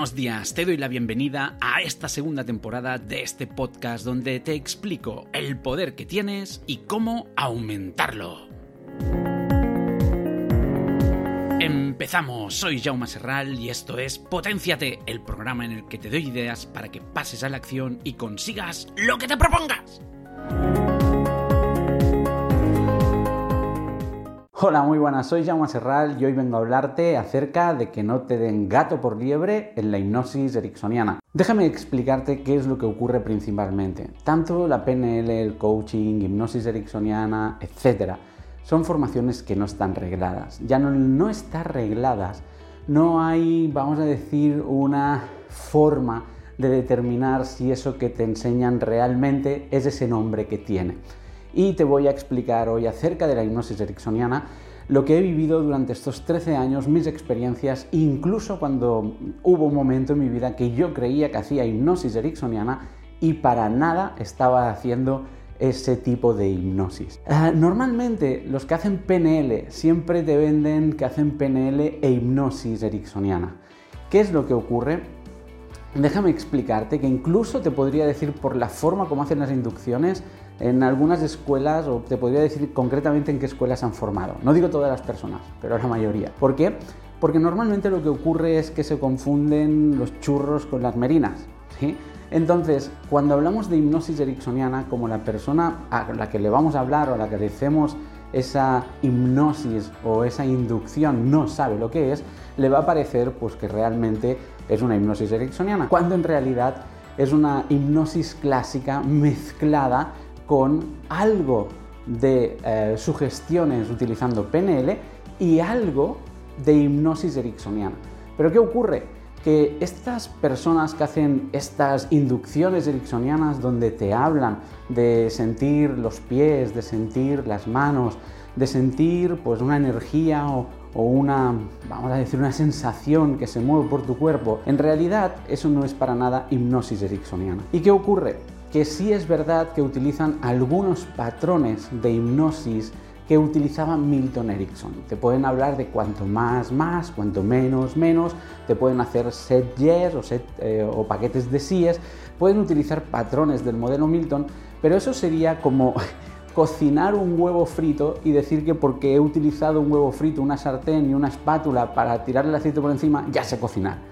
Buenos días, te doy la bienvenida a esta segunda temporada de este podcast donde te explico el poder que tienes y cómo aumentarlo. Empezamos, soy Jaume Serral y esto es Potenciate, el programa en el que te doy ideas para que pases a la acción y consigas lo que te propongas. Hola, muy buenas, soy Jaume Serral y hoy vengo a hablarte acerca de que no te den gato por liebre en la hipnosis ericksoniana. Déjame explicarte qué es lo que ocurre principalmente. Tanto la PNL, el coaching, hipnosis ericksoniana, etc. son formaciones que no están regladas. Ya no, no están regladas, no hay, vamos a decir, una forma de determinar si eso que te enseñan realmente es ese nombre que tiene y te voy a explicar hoy acerca de la hipnosis ericksoniana, lo que he vivido durante estos 13 años, mis experiencias, incluso cuando hubo un momento en mi vida que yo creía que hacía hipnosis ericksoniana y para nada estaba haciendo ese tipo de hipnosis. Ah, normalmente los que hacen PNL siempre te venden que hacen PNL e hipnosis ericksoniana. ¿Qué es lo que ocurre? Déjame explicarte que incluso te podría decir por la forma como hacen las inducciones, en algunas escuelas, o te podría decir concretamente en qué escuelas han formado. No digo todas las personas, pero la mayoría. ¿Por qué? Porque normalmente lo que ocurre es que se confunden los churros con las merinas. ¿sí? Entonces, cuando hablamos de hipnosis ericksoniana, como la persona a la que le vamos a hablar o a la que le hacemos esa hipnosis o esa inducción no sabe lo que es, le va a parecer pues, que realmente es una hipnosis ericksoniana, cuando en realidad es una hipnosis clásica mezclada con algo de eh, sugestiones utilizando PNL y algo de hipnosis ericksoniana. Pero ¿qué ocurre? Que estas personas que hacen estas inducciones ericksonianas donde te hablan de sentir los pies, de sentir las manos, de sentir pues una energía o, o una, vamos a decir, una sensación que se mueve por tu cuerpo, en realidad eso no es para nada hipnosis ericksoniana. ¿Y qué ocurre? Que sí es verdad que utilizan algunos patrones de hipnosis que utilizaba Milton Erickson. Te pueden hablar de cuanto más, más, cuanto menos, menos, te pueden hacer set yes o, set, eh, o paquetes de síes, pueden utilizar patrones del modelo Milton, pero eso sería como cocinar un huevo frito y decir que porque he utilizado un huevo frito, una sartén y una espátula para tirarle el aceite por encima, ya sé cocinar.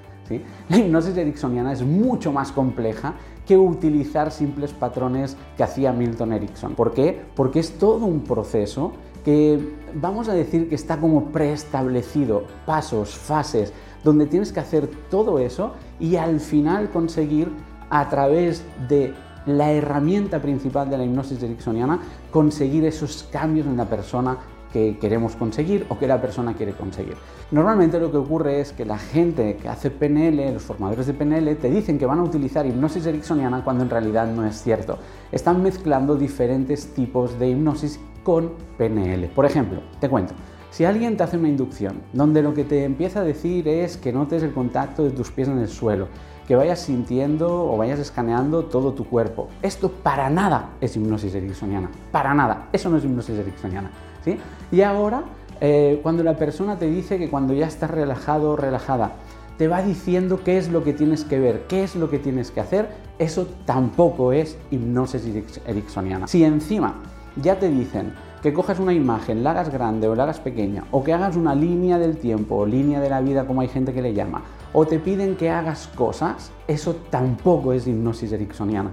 La hipnosis ericksoniana es mucho más compleja que utilizar simples patrones que hacía Milton Erickson. ¿Por qué? Porque es todo un proceso que vamos a decir que está como preestablecido, pasos, fases, donde tienes que hacer todo eso y al final conseguir a través de la herramienta principal de la hipnosis ericksoniana, conseguir esos cambios en la persona que queremos conseguir o que la persona quiere conseguir. Normalmente lo que ocurre es que la gente que hace PNL, los formadores de PNL, te dicen que van a utilizar hipnosis ericksoniana cuando en realidad no es cierto. Están mezclando diferentes tipos de hipnosis con PNL. Por ejemplo, te cuento, si alguien te hace una inducción donde lo que te empieza a decir es que notes el contacto de tus pies en el suelo, que vayas sintiendo o vayas escaneando todo tu cuerpo, esto para nada es hipnosis ericksoniana, para nada, eso no es hipnosis ericksoniana. ¿Sí? Y ahora, eh, cuando la persona te dice que cuando ya estás relajado o relajada, te va diciendo qué es lo que tienes que ver, qué es lo que tienes que hacer, eso tampoco es hipnosis ericksoniana. Si encima ya te dicen que cojas una imagen, la hagas grande o la hagas pequeña, o que hagas una línea del tiempo o línea de la vida como hay gente que le llama, o te piden que hagas cosas, eso tampoco es hipnosis ericksoniana.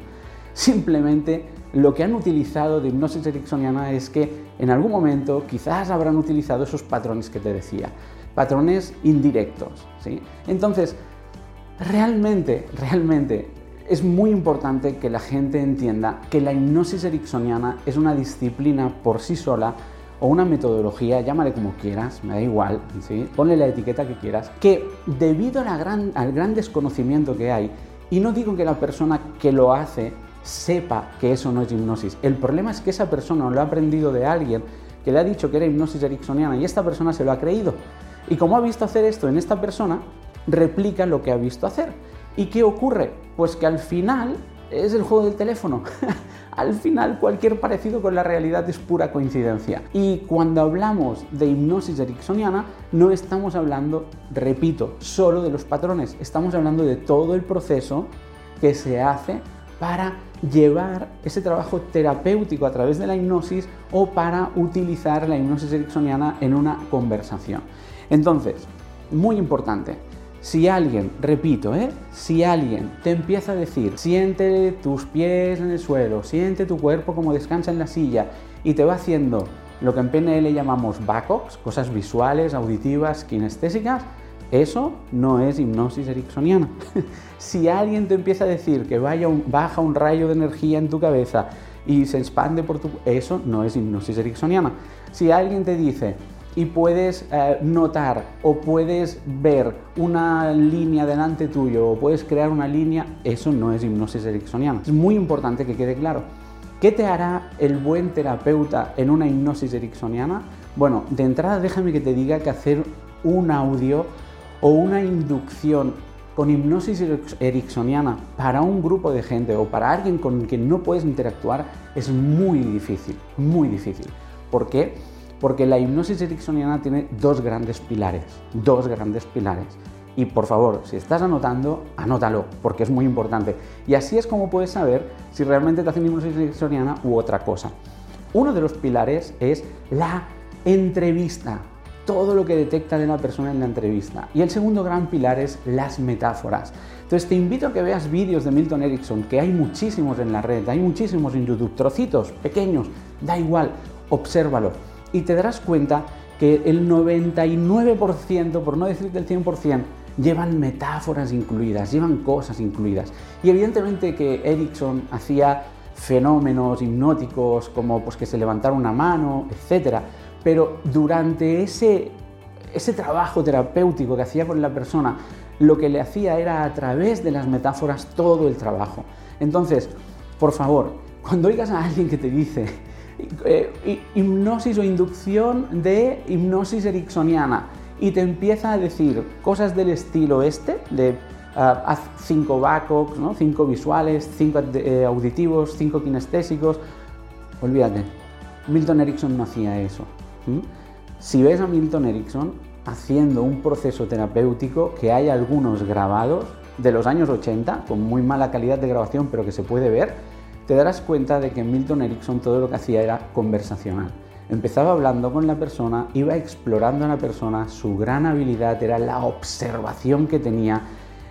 Simplemente lo que han utilizado de hipnosis ericksoniana es que en algún momento quizás habrán utilizado esos patrones que te decía, patrones indirectos. ¿sí? Entonces, realmente, realmente es muy importante que la gente entienda que la hipnosis ericksoniana es una disciplina por sí sola o una metodología, llámale como quieras, me da igual, ¿sí? ponle la etiqueta que quieras, que debido al gran desconocimiento que hay, y no digo que la persona que lo hace sepa que eso no es hipnosis. El problema es que esa persona lo ha aprendido de alguien que le ha dicho que era hipnosis ericksoniana y esta persona se lo ha creído. Y como ha visto hacer esto en esta persona, replica lo que ha visto hacer. ¿Y qué ocurre? Pues que al final es el juego del teléfono. Al final cualquier parecido con la realidad es pura coincidencia. Y cuando hablamos de hipnosis ericksoniana no estamos hablando, repito, solo de los patrones, estamos hablando de todo el proceso que se hace para llevar ese trabajo terapéutico a través de la hipnosis o para utilizar la hipnosis ericksoniana en una conversación. Entonces, muy importante, si alguien, repito, ¿eh? si alguien te empieza a decir, siente tus pies en el suelo, siente tu cuerpo como descansa en la silla y te va haciendo lo que en PNL llamamos BACOX, cosas visuales, auditivas, kinestésicas, eso no es hipnosis ericksoniana. si alguien te empieza a decir que vaya baja un rayo de energía en tu cabeza y se expande por tu... Eso no es hipnosis ericksoniana. Si alguien te dice, y puedes eh, notar o puedes ver una línea delante tuyo o puedes crear una línea, eso no es hipnosis ericksoniana. Es muy importante que quede claro. ¿Qué te hará el buen terapeuta en una hipnosis ericksoniana? Bueno, de entrada déjame que te diga que hacer un audio o una inducción con hipnosis ericksoniana para un grupo de gente o para alguien con quien no puedes interactuar es muy difícil, muy difícil. ¿Por qué? Porque la hipnosis ericksoniana tiene dos grandes pilares, dos grandes pilares. Y por favor, si estás anotando, anótalo, porque es muy importante. Y así es como puedes saber si realmente te hacen hipnosis ericksoniana u otra cosa. Uno de los pilares es la entrevista, todo lo que detecta de la persona en la entrevista. Y el segundo gran pilar es las metáforas. Entonces te invito a que veas vídeos de Milton Erickson, que hay muchísimos en la red, hay muchísimos en YouTube, trocitos pequeños, da igual, obsérvalo y te darás cuenta que el 99%, por no decir del 100%, llevan metáforas incluidas, llevan cosas incluidas. Y evidentemente que Erickson hacía fenómenos hipnóticos como pues, que se levantara una mano, etc. Pero durante ese, ese trabajo terapéutico que hacía con la persona, lo que le hacía era a través de las metáforas todo el trabajo. Entonces, por favor, cuando oigas a alguien que te dice eh, hipnosis o inducción de hipnosis ericksoniana y te empieza a decir cosas del estilo este, de ah, haz cinco BACOX, ¿no? cinco visuales, cinco eh, auditivos, cinco kinestésicos, olvídate, Milton Erickson no hacía eso. Si ves a Milton Erickson haciendo un proceso terapéutico que hay algunos grabados de los años 80, con muy mala calidad de grabación, pero que se puede ver, te darás cuenta de que Milton Erickson todo lo que hacía era conversacional. Empezaba hablando con la persona, iba explorando a la persona, su gran habilidad era la observación que tenía,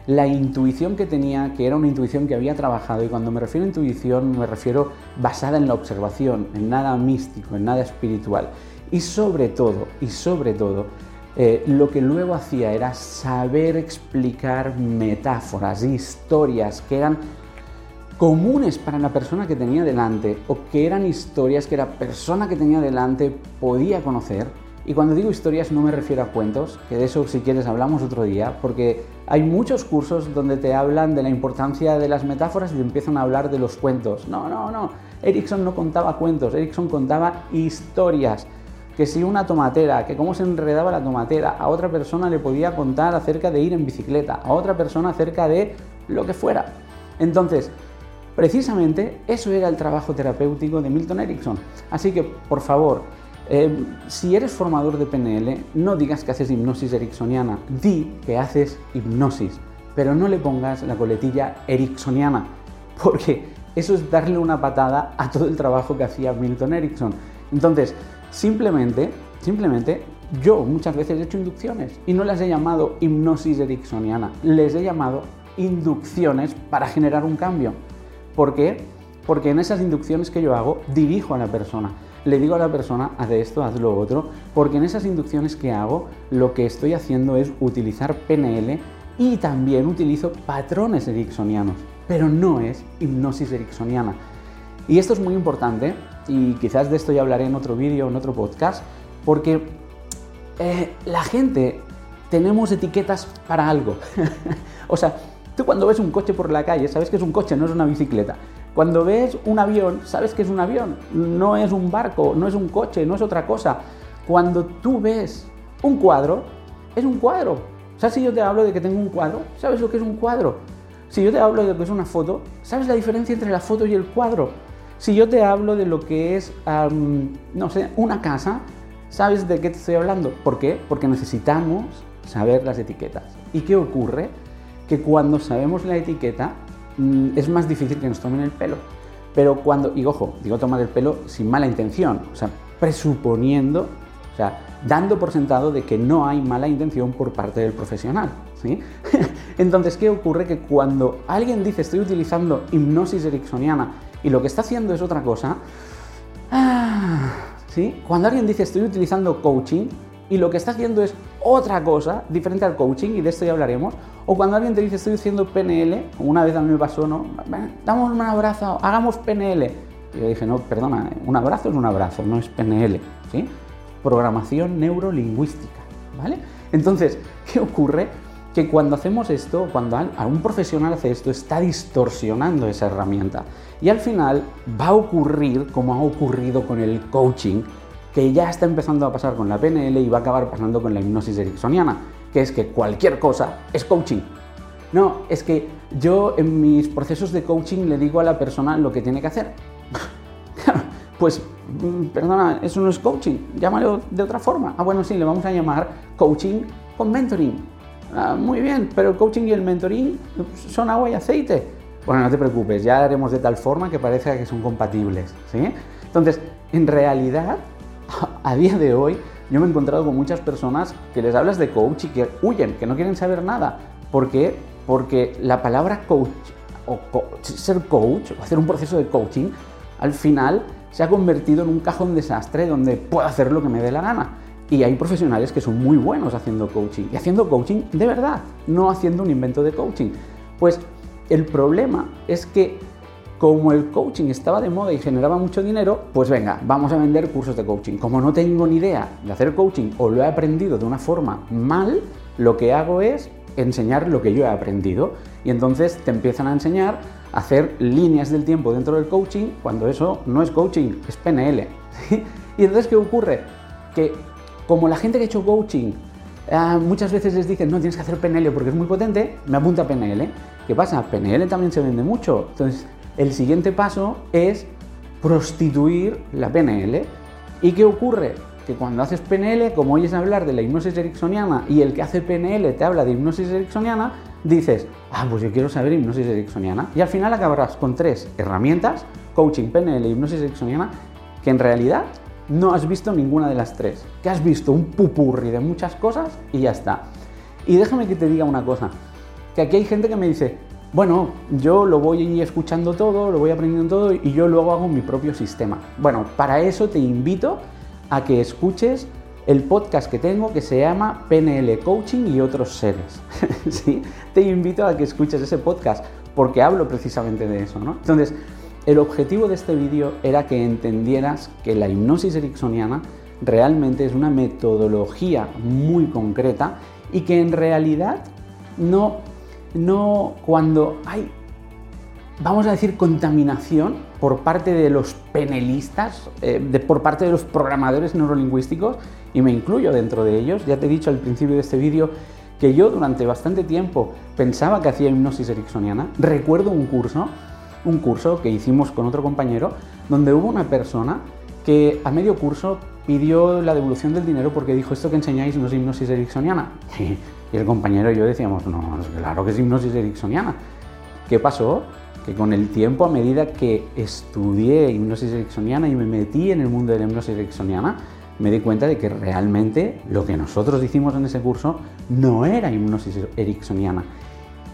la intuición que tenía, que era una intuición que había trabajado, y cuando me refiero a intuición me refiero basada en la observación, en nada místico, en nada espiritual. Y sobre todo, y sobre todo, eh, lo que luego hacía era saber explicar metáforas, historias que eran comunes para la persona que tenía delante o que eran historias que la persona que tenía delante podía conocer. Y cuando digo historias no me refiero a cuentos, que de eso si quieres hablamos otro día, porque hay muchos cursos donde te hablan de la importancia de las metáforas y te empiezan a hablar de los cuentos. No, no, no. Erickson no contaba cuentos, Erickson contaba historias. Que si una tomatera, que cómo se enredaba la tomatera, a otra persona le podía contar acerca de ir en bicicleta, a otra persona acerca de lo que fuera. Entonces, Precisamente eso era el trabajo terapéutico de Milton Erickson. Así que, por favor, eh, si eres formador de PNL, no digas que haces hipnosis ericksoniana, di que haces hipnosis, pero no le pongas la coletilla ericksoniana, porque eso es darle una patada a todo el trabajo que hacía Milton Erickson. Entonces, simplemente, simplemente, yo muchas veces he hecho inducciones y no las he llamado hipnosis ericksoniana, les he llamado inducciones para generar un cambio. ¿Por qué? Porque en esas inducciones que yo hago dirijo a la persona. Le digo a la persona, haz esto, haz lo otro, porque en esas inducciones que hago lo que estoy haciendo es utilizar PNL y también utilizo patrones ericksonianos, pero no es hipnosis ericksoniana. Y esto es muy importante y quizás de esto ya hablaré en otro vídeo, en otro podcast, porque eh, la gente tenemos etiquetas para algo. o sea, Tú cuando ves un coche por la calle, sabes que es un coche, no es una bicicleta. Cuando ves un avión, sabes que es un avión, no es un barco, no es un coche, no es otra cosa. Cuando tú ves un cuadro, es un cuadro. O sea, si yo te hablo de que tengo un cuadro, ¿sabes lo que es un cuadro? Si yo te hablo de lo que es una foto, ¿sabes la diferencia entre la foto y el cuadro? Si yo te hablo de lo que es, no sé, una casa, ¿sabes de qué te estoy hablando? ¿Por qué? Porque necesitamos saber las etiquetas. ¿Y qué ocurre? Que cuando sabemos la etiqueta mm, es más difícil que nos tomen el pelo. Pero cuando, y ojo, digo tomar el pelo sin mala intención, o sea, presuponiendo, o sea, dando por sentado de que no hay mala intención por parte del profesional. ¿sí? Entonces, ¿qué ocurre? Que cuando alguien dice estoy utilizando hipnosis ericksoniana y lo que está haciendo es otra cosa, ah, ¿sí? cuando alguien dice estoy utilizando coaching y lo que está haciendo es otra cosa diferente al coaching, y de esto ya hablaremos, o cuando alguien te dice estoy haciendo PNL, una vez a mí me pasó, ¿no? Damos un abrazo, hagamos PNL. Y yo dije, no, perdona, un abrazo es un abrazo, no es PNL, ¿sí? Programación neurolingüística, ¿vale? Entonces, ¿qué ocurre? Que cuando hacemos esto, cuando un profesional hace esto, está distorsionando esa herramienta. Y al final va a ocurrir como ha ocurrido con el coaching, que ya está empezando a pasar con la PNL y va a acabar pasando con la hipnosis ericksoniana, que es que cualquier cosa es coaching. No, es que yo en mis procesos de coaching le digo a la persona lo que tiene que hacer. pues, mm, perdona, eso no es coaching, llámalo de otra forma. Ah, bueno, sí, le vamos a llamar coaching con mentoring. Ah, muy bien, pero el coaching y el mentoring son agua y aceite. Bueno, no te preocupes, ya haremos de tal forma que parezca que son compatibles. ¿sí? Entonces, en realidad, a día de hoy yo me he encontrado con muchas personas que les hablas de coach y que huyen, que no quieren saber nada. ¿Por qué? Porque la palabra coach o ser coach o hacer un proceso de coaching al final se ha convertido en un cajón desastre donde puedo hacer lo que me dé la gana. Y hay profesionales que son muy buenos haciendo coaching y haciendo coaching de verdad, no haciendo un invento de coaching. Pues el problema es que como el coaching estaba de moda y generaba mucho dinero, pues venga, vamos a vender cursos de coaching. Como no tengo ni idea de hacer coaching o lo he aprendido de una forma mal, lo que hago es enseñar lo que yo he aprendido. Y entonces te empiezan a enseñar a hacer líneas del tiempo dentro del coaching cuando eso no es coaching, es PNL. Y entonces, ¿qué ocurre? Que como la gente que ha hecho coaching ah, muchas veces les dicen, no, tienes que hacer PNL porque es muy potente, me apunta a PNL. ¿Qué pasa? PNL también se vende mucho. Entonces, el siguiente paso es prostituir la PNL. ¿Y qué ocurre? Que cuando haces PNL, como oyes hablar de la hipnosis ericksoniana y el que hace PNL te habla de hipnosis ericksoniana, dices, ah, pues yo quiero saber hipnosis ericksoniana. Y al final acabarás con tres herramientas, coaching, PNL hipnosis ericksoniana, que en realidad no has visto ninguna de las tres. Que has visto un pupurri de muchas cosas y ya está. Y déjame que te diga una cosa, que aquí hay gente que me dice, bueno, yo lo voy escuchando todo, lo voy aprendiendo todo y yo luego hago mi propio sistema. Bueno, para eso te invito a que escuches el podcast que tengo que se llama PNL Coaching y otros seres. ¿Sí? Te invito a que escuches ese podcast porque hablo precisamente de eso. ¿no? Entonces, el objetivo de este vídeo era que entendieras que la hipnosis ericksoniana realmente es una metodología muy concreta y que en realidad no no cuando hay, vamos a decir, contaminación por parte de los penelistas, eh, por parte de los programadores neurolingüísticos, y me incluyo dentro de ellos. Ya te he dicho al principio de este vídeo que yo durante bastante tiempo pensaba que hacía hipnosis ericksoniana. Recuerdo un curso, un curso que hicimos con otro compañero, donde hubo una persona que a medio curso pidió la devolución del dinero porque dijo esto que enseñáis no es hipnosis ericksoniana. Y el compañero y yo decíamos, no, claro que es hipnosis ericksoniana. ¿Qué pasó? Que con el tiempo, a medida que estudié hipnosis ericksoniana y me metí en el mundo de la hipnosis ericksoniana, me di cuenta de que realmente lo que nosotros hicimos en ese curso no era hipnosis ericksoniana.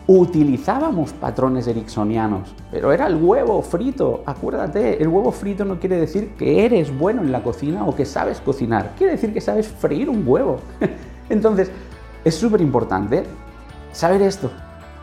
Utilizábamos patrones ericksonianos, pero era el huevo frito. Acuérdate, el huevo frito no quiere decir que eres bueno en la cocina o que sabes cocinar, quiere decir que sabes freír un huevo. Entonces, es súper importante saber esto,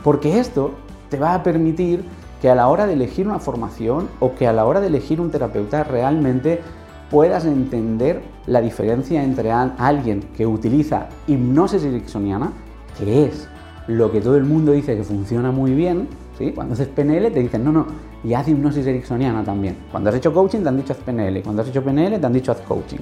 porque esto te va a permitir que a la hora de elegir una formación o que a la hora de elegir un terapeuta realmente puedas entender la diferencia entre alguien que utiliza hipnosis ericksoniana, que es lo que todo el mundo dice que funciona muy bien, ¿sí? cuando haces PNL te dicen, no, no, y haz hipnosis ericksoniana también. Cuando has hecho coaching te han dicho haz PNL, cuando has hecho PNL te han dicho haz coaching.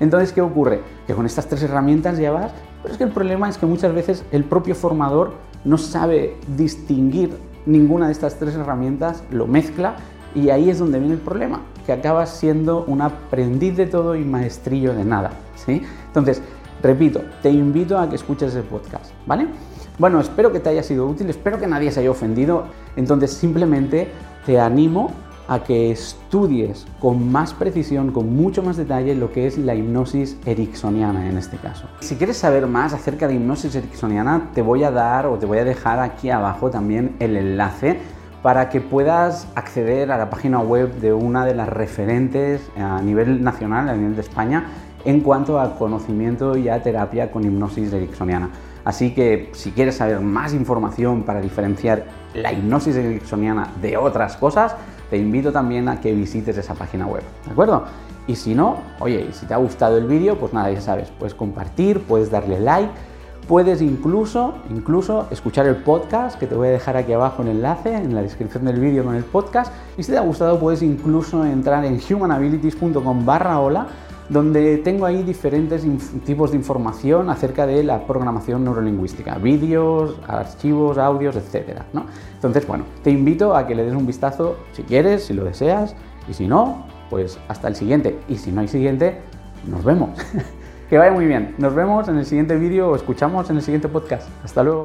Entonces, ¿qué ocurre? Que con estas tres herramientas ya vas, pero es que el problema es que muchas veces el propio formador no sabe distinguir ninguna de estas tres herramientas, lo mezcla y ahí es donde viene el problema, que acabas siendo un aprendiz de todo y maestrillo de nada. ¿sí? Entonces, repito, te invito a que escuches el podcast, ¿vale? Bueno, espero que te haya sido útil, espero que nadie se haya ofendido. Entonces, simplemente te animo a que estudies con más precisión, con mucho más detalle lo que es la hipnosis ericksoniana en este caso. Si quieres saber más acerca de hipnosis ericksoniana, te voy a dar o te voy a dejar aquí abajo también el enlace para que puedas acceder a la página web de una de las referentes a nivel nacional, a nivel de España, en cuanto a conocimiento y a terapia con hipnosis ericksoniana. Así que si quieres saber más información para diferenciar la hipnosis ericksoniana de otras cosas, te invito también a que visites esa página web, ¿de acuerdo? Y si no, oye, si te ha gustado el vídeo, pues nada, ya sabes, puedes compartir, puedes darle like, puedes incluso, incluso escuchar el podcast, que te voy a dejar aquí abajo el enlace, en la descripción del vídeo con el podcast. Y si te ha gustado, puedes incluso entrar en humanabilities.com barra hola donde tengo ahí diferentes tipos de información acerca de la programación neurolingüística, vídeos, archivos, audios, etc. Entonces, bueno, te invito a que le des un vistazo si quieres, si lo deseas, y si no, pues hasta el siguiente. Y si no hay siguiente, nos vemos. que vaya muy bien. Nos vemos en el siguiente vídeo o escuchamos en el siguiente podcast. Hasta luego.